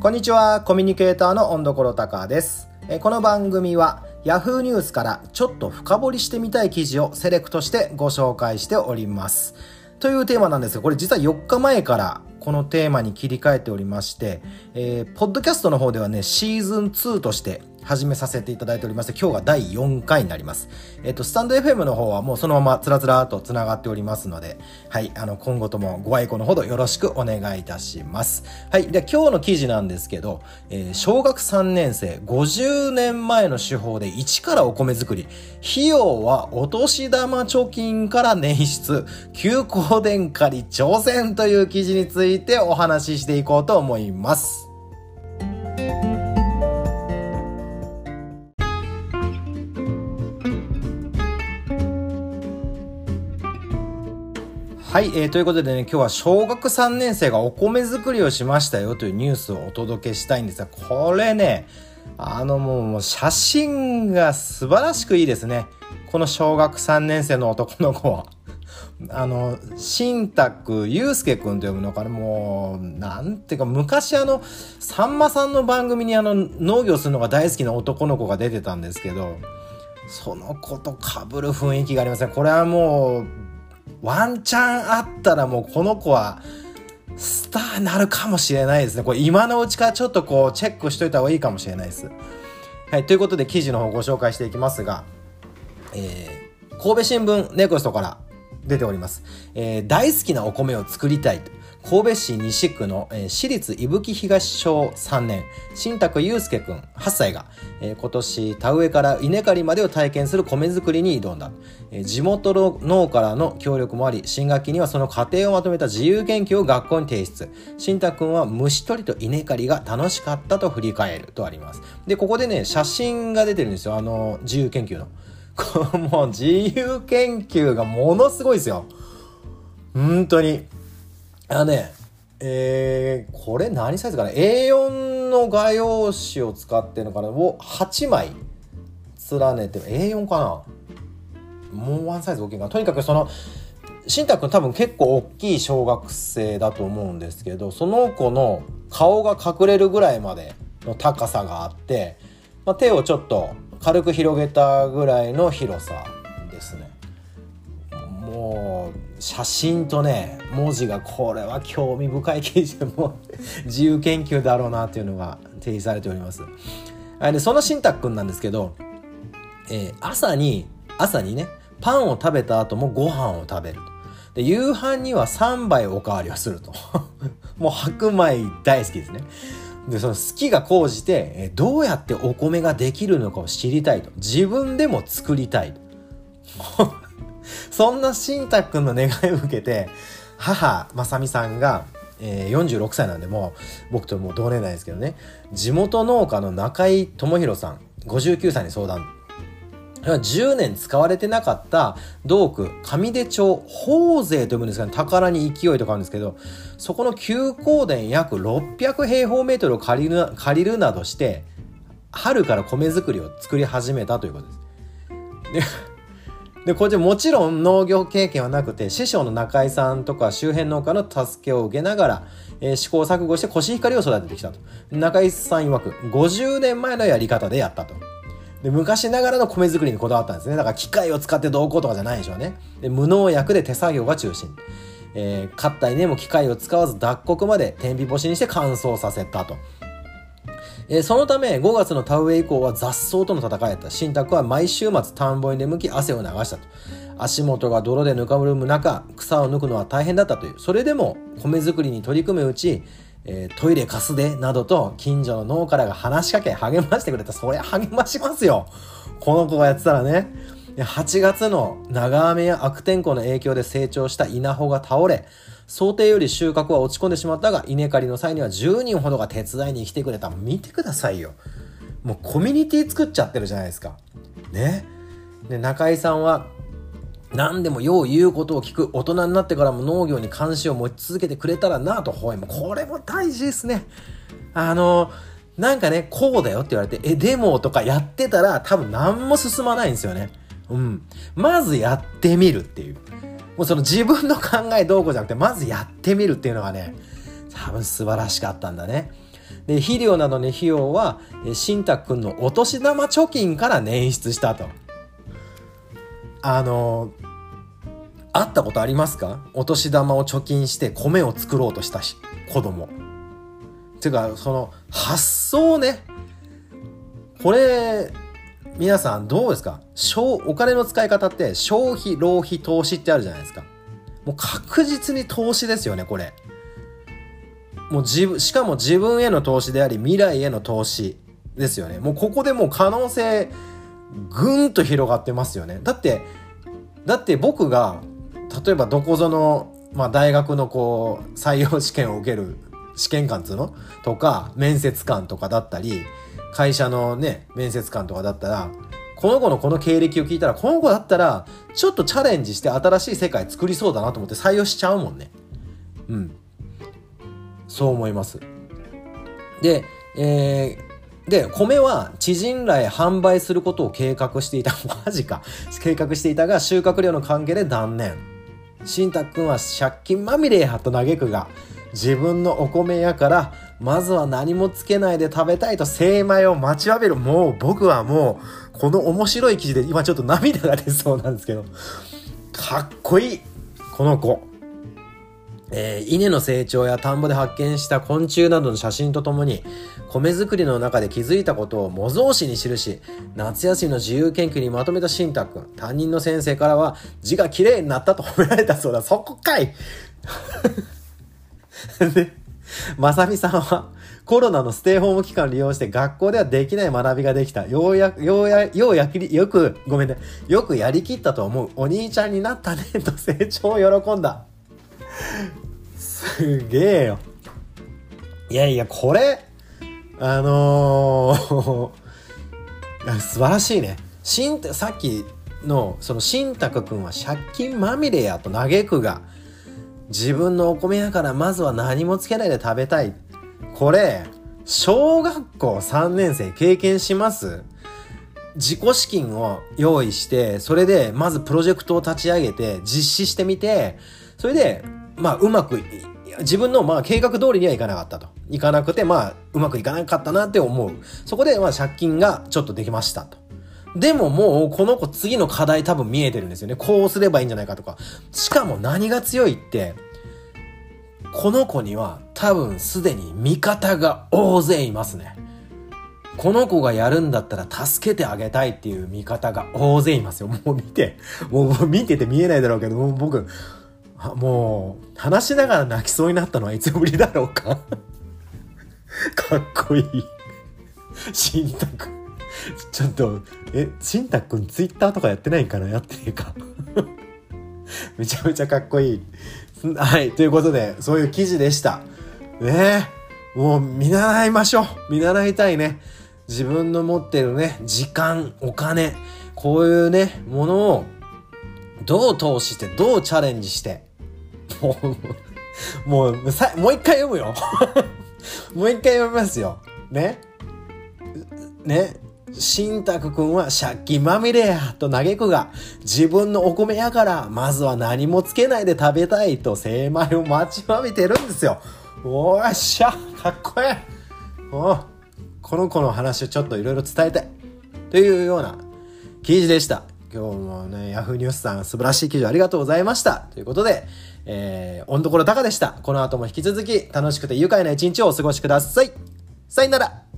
こんにちは、コミュニケーターの温所隆です。この番組は Yahoo ニュースからちょっと深掘りしてみたい記事をセレクトしてご紹介しております。というテーマなんですが、これ実は4日前からこのテーマに切り替えておりまして、えー、ポッドキャストの方ではね、シーズン2として始めさせていただいておりまして、今日が第4回になります。えっ、と、スタンド FM の方はもうそのままつらつらと繋がっておりますので、はい、あの、今後ともご愛顧のほどよろしくお願いいたします。はい、で、今日の記事なんですけど、えー、小学3年生、50年前の手法で一からお米作り、費用はお年玉貯金から捻出、休校電化に挑戦という記事についてお話ししていこうと思います。はい、えー、ということでね、今日は小学3年生がお米作りをしましたよというニュースをお届けしたいんですが、これね、あのもう写真が素晴らしくいいですね。この小学3年生の男の子は。あの、新宅祐介くんと呼ぶのかなもう、なんていうか、昔あの、さんまさんの番組にあの、農業するのが大好きな男の子が出てたんですけど、その子と被る雰囲気がありません、これはもう、ワンチャンあったらもうこの子は、スターになるかもしれないですね。これ今のうちからちょっとこうチェックしといた方がいいかもしれないです。はい、ということで記事の方ご紹介していきますが、えー、神戸新聞ネクストから出ております。えー、大好きなお米を作りたい。神戸市西区の、えー、私立伊吹東小3年、新宅祐介くん8歳が、えー、今年田植えから稲刈りまでを体験する米作りに挑んだ。えー、地元の農からの協力もあり、新学期にはその過程をまとめた自由研究を学校に提出。新宅くんは虫取りと稲刈りが楽しかったと振り返るとあります。で、ここでね、写真が出てるんですよ。あの、自由研究の。もう自由研究がものすごいですよ。本当に。あのね、えー、これ何サイズかな ?A4 の画用紙を使ってるのかな？を8枚連ねて、A4 かな？もうワンサイズ大きいかなとにかくその、しんたくん多分結構大きい小学生だと思うんですけど、その子の顔が隠れるぐらいまでの高さがあって、まあ、手をちょっと軽く広げたぐらいの広さですね。もう写真とね文字がこれは興味深い記事でも 自由研究だろうなっていうのが提示されております。でその新宅くんなんですけど、えー、朝に朝にねパンを食べた後もご飯を食べるで夕飯には3杯おかわりをすると。もう白米大好きですね。で、その好きが高じて、どうやってお米ができるのかを知りたいと。自分でも作りたい。そんな慎太くんの願いを受けて、母、まさみさんが、えー、46歳なんでもう、僕ともう同年代ですけどね、地元農家の中井智弘さん、59歳に相談。10年使われてなかった道区上出町宝税と呼ぶんですが、ね、宝に勢いとかあるんですけど、そこの休耕田約600平方メートルを借りる借りるなどして、春から米作りを作り始めたということです。で、で、これでもちろん農業経験はなくて、師匠の中井さんとか周辺農家の助けを受けながら、えー、試行錯誤してコシヒカリを育ててきたと。中井さん曰く、50年前のやり方でやったと。で、昔ながらの米作りにこだわったんですね。だから機械を使ってどうこうとかじゃないでしょうね。で、無農薬で手作業が中心。えー、買った稲も機械を使わず脱穀まで天日干しにして乾燥させたと。えー、そのため5月の田植え以降は雑草との戦いやった新宅は毎週末田んぼに出向き汗を流したと足元が泥でぬかむるむ中草を抜くのは大変だったというそれでも米作りに取り組むうちえー、トイレ貸すで、などと近所の農家らが話しかけ励ましてくれた。そりゃ励ましますよ。この子がやってたらね。8月の長雨や悪天候の影響で成長した稲穂が倒れ、想定より収穫は落ち込んでしまったが、稲刈りの際には10人ほどが手伝いに来てくれた。見てくださいよ。もうコミュニティ作っちゃってるじゃないですか。ね。で、中井さんは何でもよう言うことを聞く大人になってからも農業に関心を持ち続けてくれたらなとほえもこれも大事ですね。あのなんかねこうだよって言われてえでもとかやってたら多分何も進まないんですよね。うん。まずやってみるっていう。もうその自分の考えどうこうじゃなくてまずやってみるっていうのがね多分素晴らしかったんだね。で、肥料などの費用は、新宅くんのお年玉貯金から捻出したと。あの、会ったことありますか？お年玉を貯金して米を作ろうとしたし、子供。ていうか、その発想ね。これ、皆さんどうですか？お金の使い方って消費、浪費、投資ってあるじゃないですか。もう確実に投資ですよね、これ。もう自分、しかも自分への投資であり、未来への投資ですよね。もうここでもう可能性、ぐんと広がってますよね。だって、だって僕が、例えばどこぞの、まあ大学のこう、採用試験を受ける試験官つうの？とか、面接官とかだったり、会社のね、面接官とかだったら、この子のこの経歴を聞いたら、この子だったら、ちょっとチャレンジして新しい世界作りそうだなと思って採用しちゃうもんね。うん。そう思います。で、えー、で、米は知人らへ販売することを計画していた。マジか。計画していたが、収穫量の関係で断念。新太くんは借金まみれやと嘆くが、自分のお米やから、まずは何もつけないで食べたいと精米を待ちわびる。もう僕はもう、この面白い記事で今ちょっと涙が出そうなんですけど、かっこいいこの子。えー、稲の成長や田んぼで発見した昆虫などの写真とともに、米作りの中で気づいたことを模造紙に記し、夏休みの自由研究にまとめた新太くん。担任の先生からは、字が綺麗になったと褒められたそうだ。そこかい で、まさみさんは、コロナのステイホーム期間を利用して学校ではできない学びができた。ようや、ようや、ようやきよく、ごめんね。よくやりきったと思う。お兄ちゃんになったね、と成長を喜んだ。すげえよ。いやいや、これ、あのー 素晴らしいね。しん、さっきの、その、しんたくくんは借金まみれやと嘆くが、自分のお米やからまずは何もつけないで食べたい。これ、小学校3年生経験します自己資金を用意して、それでまずプロジェクトを立ち上げて実施してみて、それで、まあうまく、自分のまあ計画通りにはいかなかったと。いかなくて、まあうまくいかなかったなって思う。そこでまあ借金がちょっとできましたと。でももうこの子次の課題多分見えてるんですよね。こうすればいいんじゃないかとか。しかも何が強いって、この子には多分すでに味方が大勢いますね。この子がやるんだったら助けてあげたいっていう味方が大勢いますよ。もう見て、もう見てて見えないだろうけど、もう僕、もう話しながら泣きそうになったのはいつぶりだろうか？かっこいい。しんたくん。ちょっと、え、しんたくんツイッターとかやってないんかな？やってねえか。めちゃめちゃかっこいい。はい。ということで、そういう記事でした。ねえもう見習いましょう。見習いたいね。自分の持ってるね、時間、お金、こういうね、ものを、どう投資して、どうチャレンジして、もう、もう、さ、もう一回読むよ。もう一回読みますよ。ね？ね？新宅くんは借金まみれやと嘆くが、自分のお米やから、まずは何もつけないで食べたいと精米を待ちわびてるんですよ。おっしゃかっこええおこの子の話をちょっといろいろ伝えたい。というような記事でした。今日もね、ヤフーニュースさん素晴らしい記事ありがとうございました。ということで、えー、温どころ高でした。この後も引き続き楽しくて愉快な一日をお過ごしください。さよなら